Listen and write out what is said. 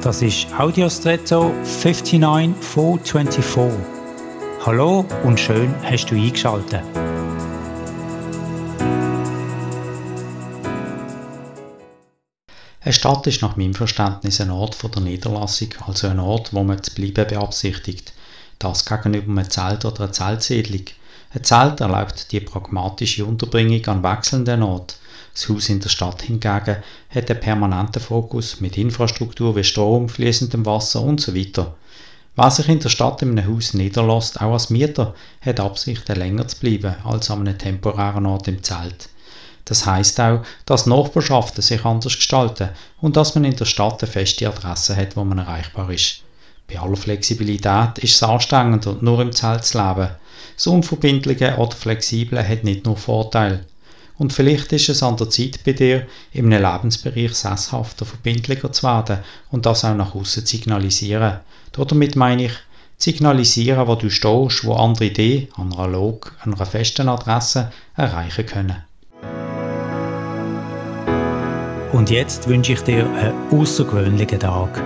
Das ist Audiostretto 59424. Hallo und schön hast du eingeschaltet. Eine Stadt ist nach meinem Verständnis ein Ort der Niederlassung, also ein Ort, wo man zu bleiben beabsichtigt. Das gegenüber einem Zelt oder einer Zeltsiedlung. Ein Zelt erlaubt die pragmatische Unterbringung an wechselnden Orten. Das Haus in der Stadt hingegen hat einen permanenten Fokus mit Infrastruktur wie Strom, fließendem Wasser und so. Wer sich in der Stadt in einem Haus niederlässt, auch als Mieter, hat Absichten länger zu bleiben als an einem temporären Ort im Zelt. Das heißt auch, dass Nachbarschaften sich anders gestalten und dass man in der Stadt eine feste Adresse hat, wo man erreichbar ist. Bei aller Flexibilität ist es anstrengender, nur im Zelt zu leben. Das Unverbindliche oder Flexible hat nicht nur Vorteile. Und vielleicht ist es an der Zeit bei dir, einem Lebensbereich sesshafter, verbindlicher zu werden und das auch nach außen zu signalisieren. Damit meine ich, signalisieren, wo du stehst, wo andere dich, analog, an einer festen Adresse, erreichen können. Und jetzt wünsche ich dir einen außergewöhnlichen Tag.